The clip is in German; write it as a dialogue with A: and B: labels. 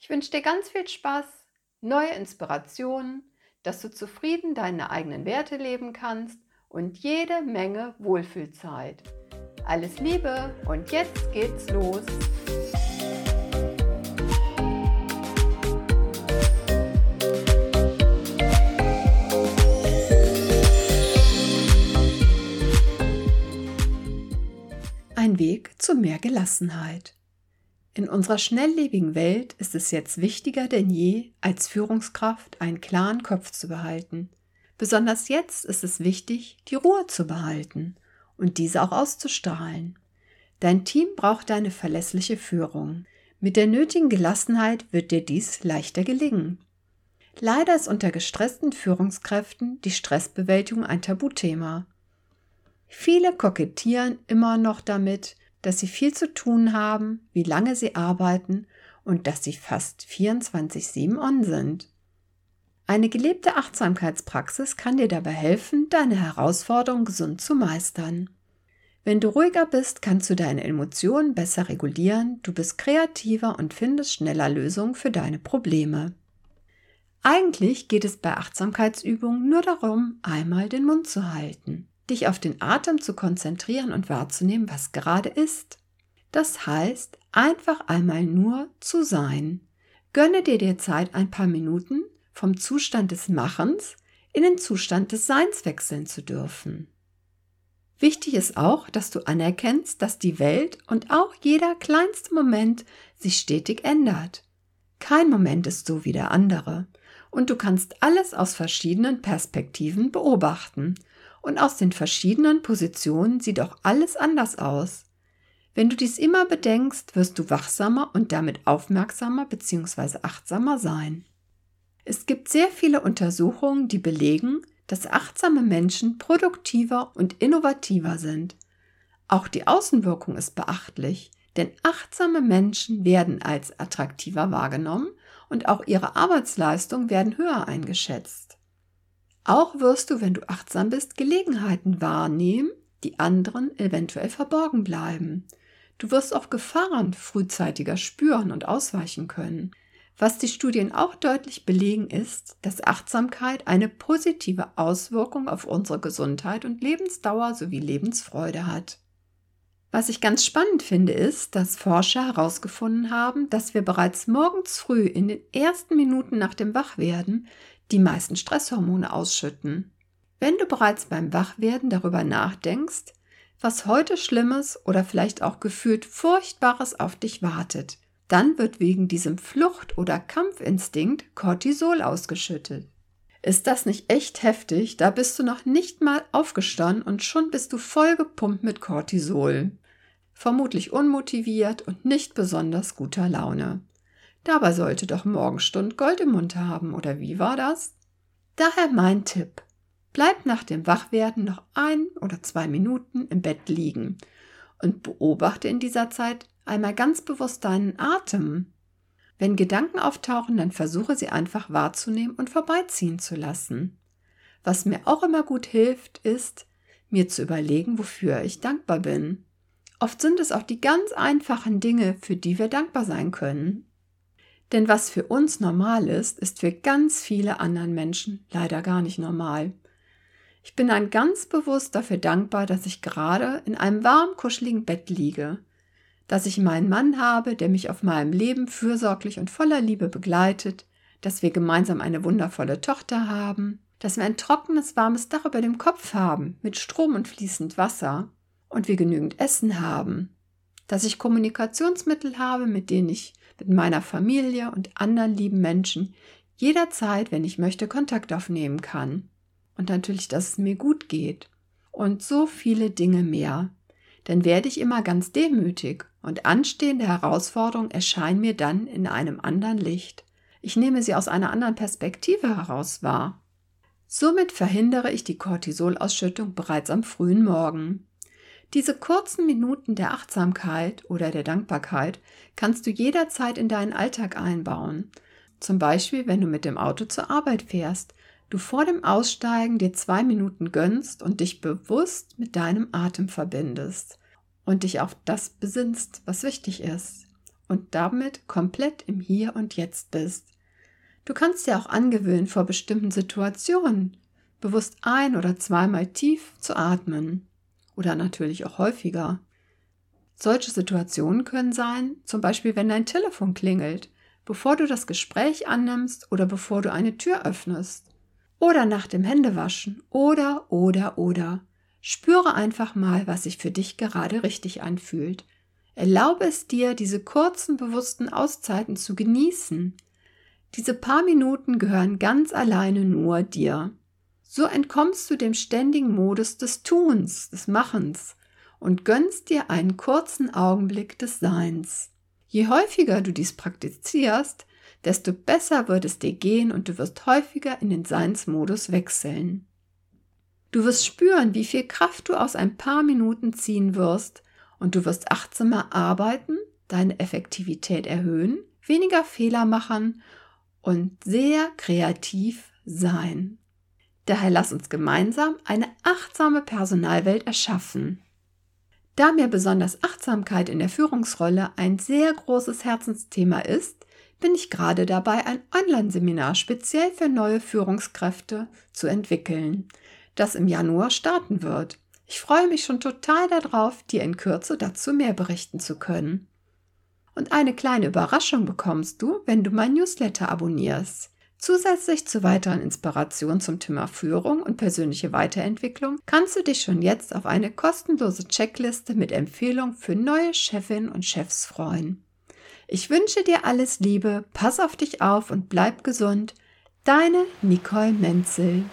A: Ich wünsche dir ganz viel Spaß, neue Inspirationen, dass du zufrieden deine eigenen Werte leben kannst und jede Menge Wohlfühlzeit. Alles Liebe und jetzt geht's los. Ein Weg zu mehr Gelassenheit. In unserer schnelllebigen Welt ist es jetzt wichtiger denn je, als Führungskraft einen klaren Kopf zu behalten. Besonders jetzt ist es wichtig, die Ruhe zu behalten und diese auch auszustrahlen. Dein Team braucht deine verlässliche Führung. Mit der nötigen Gelassenheit wird dir dies leichter gelingen. Leider ist unter gestressten Führungskräften die Stressbewältigung ein Tabuthema. Viele kokettieren immer noch damit, dass sie viel zu tun haben, wie lange sie arbeiten und dass sie fast 24-7 on sind. Eine gelebte Achtsamkeitspraxis kann dir dabei helfen, deine Herausforderungen gesund zu meistern. Wenn du ruhiger bist, kannst du deine Emotionen besser regulieren, du bist kreativer und findest schneller Lösungen für deine Probleme. Eigentlich geht es bei Achtsamkeitsübungen nur darum, einmal den Mund zu halten dich auf den Atem zu konzentrieren und wahrzunehmen, was gerade ist. Das heißt, einfach einmal nur zu sein. Gönne dir dir Zeit, ein paar Minuten vom Zustand des Machens in den Zustand des Seins wechseln zu dürfen. Wichtig ist auch, dass du anerkennst, dass die Welt und auch jeder kleinste Moment sich stetig ändert. Kein Moment ist so wie der andere, und du kannst alles aus verschiedenen Perspektiven beobachten und aus den verschiedenen Positionen sieht auch alles anders aus. Wenn du dies immer bedenkst, wirst du wachsamer und damit aufmerksamer bzw. achtsamer sein. Es gibt sehr viele Untersuchungen, die belegen, dass achtsame Menschen produktiver und innovativer sind. Auch die Außenwirkung ist beachtlich, denn achtsame Menschen werden als attraktiver wahrgenommen und auch ihre Arbeitsleistung werden höher eingeschätzt. Auch wirst du, wenn du achtsam bist, Gelegenheiten wahrnehmen, die anderen eventuell verborgen bleiben. Du wirst auch Gefahren frühzeitiger spüren und ausweichen können. Was die Studien auch deutlich belegen ist, dass Achtsamkeit eine positive Auswirkung auf unsere Gesundheit und Lebensdauer sowie Lebensfreude hat. Was ich ganz spannend finde, ist, dass Forscher herausgefunden haben, dass wir bereits morgens früh in den ersten Minuten nach dem Wachwerden die meisten Stresshormone ausschütten. Wenn du bereits beim Wachwerden darüber nachdenkst, was heute Schlimmes oder vielleicht auch gefühlt Furchtbares auf dich wartet, dann wird wegen diesem Flucht- oder Kampfinstinkt Cortisol ausgeschüttet. Ist das nicht echt heftig? Da bist du noch nicht mal aufgestanden und schon bist du voll gepumpt mit Cortisol. Vermutlich unmotiviert und nicht besonders guter Laune. Dabei sollte doch Morgenstund Gold im Mund haben, oder wie war das? Daher mein Tipp. Bleib nach dem Wachwerden noch ein oder zwei Minuten im Bett liegen und beobachte in dieser Zeit einmal ganz bewusst deinen Atem. Wenn Gedanken auftauchen, dann versuche sie einfach wahrzunehmen und vorbeiziehen zu lassen. Was mir auch immer gut hilft, ist, mir zu überlegen, wofür ich dankbar bin. Oft sind es auch die ganz einfachen Dinge, für die wir dankbar sein können. Denn was für uns normal ist, ist für ganz viele anderen Menschen leider gar nicht normal. Ich bin dann ganz bewusst dafür dankbar, dass ich gerade in einem warm, kuscheligen Bett liege, dass ich meinen Mann habe, der mich auf meinem Leben fürsorglich und voller Liebe begleitet, dass wir gemeinsam eine wundervolle Tochter haben, dass wir ein trockenes, warmes Dach über dem Kopf haben, mit Strom und fließend Wasser, und wir genügend Essen haben, dass ich Kommunikationsmittel habe, mit denen ich mit meiner Familie und anderen lieben Menschen jederzeit, wenn ich möchte, Kontakt aufnehmen kann. Und natürlich, dass es mir gut geht. Und so viele Dinge mehr. Dann werde ich immer ganz demütig und anstehende Herausforderungen erscheinen mir dann in einem anderen Licht. Ich nehme sie aus einer anderen Perspektive heraus wahr. Somit verhindere ich die Cortisolausschüttung bereits am frühen Morgen. Diese kurzen Minuten der Achtsamkeit oder der Dankbarkeit kannst du jederzeit in deinen Alltag einbauen. Zum Beispiel, wenn du mit dem Auto zur Arbeit fährst, du vor dem Aussteigen dir zwei Minuten gönnst und dich bewusst mit deinem Atem verbindest und dich auf das besinnst, was wichtig ist und damit komplett im Hier und Jetzt bist. Du kannst dir auch angewöhnen, vor bestimmten Situationen bewusst ein- oder zweimal tief zu atmen oder natürlich auch häufiger. Solche Situationen können sein, zum Beispiel wenn dein Telefon klingelt, bevor du das Gespräch annimmst oder bevor du eine Tür öffnest. Oder nach dem Händewaschen. Oder, oder, oder. Spüre einfach mal, was sich für dich gerade richtig anfühlt. Erlaube es dir, diese kurzen, bewussten Auszeiten zu genießen. Diese paar Minuten gehören ganz alleine nur dir. So entkommst du dem ständigen Modus des Tuns, des Machens und gönnst dir einen kurzen Augenblick des Seins. Je häufiger du dies praktizierst, desto besser wird es dir gehen und du wirst häufiger in den Seinsmodus wechseln. Du wirst spüren, wie viel Kraft du aus ein paar Minuten ziehen wirst und du wirst achtsamer arbeiten, deine Effektivität erhöhen, weniger Fehler machen und sehr kreativ sein. Daher lass uns gemeinsam eine achtsame Personalwelt erschaffen. Da mir besonders Achtsamkeit in der Führungsrolle ein sehr großes Herzensthema ist, bin ich gerade dabei, ein Online-Seminar speziell für neue Führungskräfte zu entwickeln, das im Januar starten wird. Ich freue mich schon total darauf, dir in Kürze dazu mehr berichten zu können. Und eine kleine Überraschung bekommst du, wenn du mein Newsletter abonnierst. Zusätzlich zu weiteren Inspirationen zum Thema Führung und persönliche Weiterentwicklung kannst du dich schon jetzt auf eine kostenlose Checkliste mit Empfehlungen für neue Chefinnen und Chefs freuen. Ich wünsche dir alles Liebe, pass auf dich auf und bleib gesund. Deine Nicole Menzel.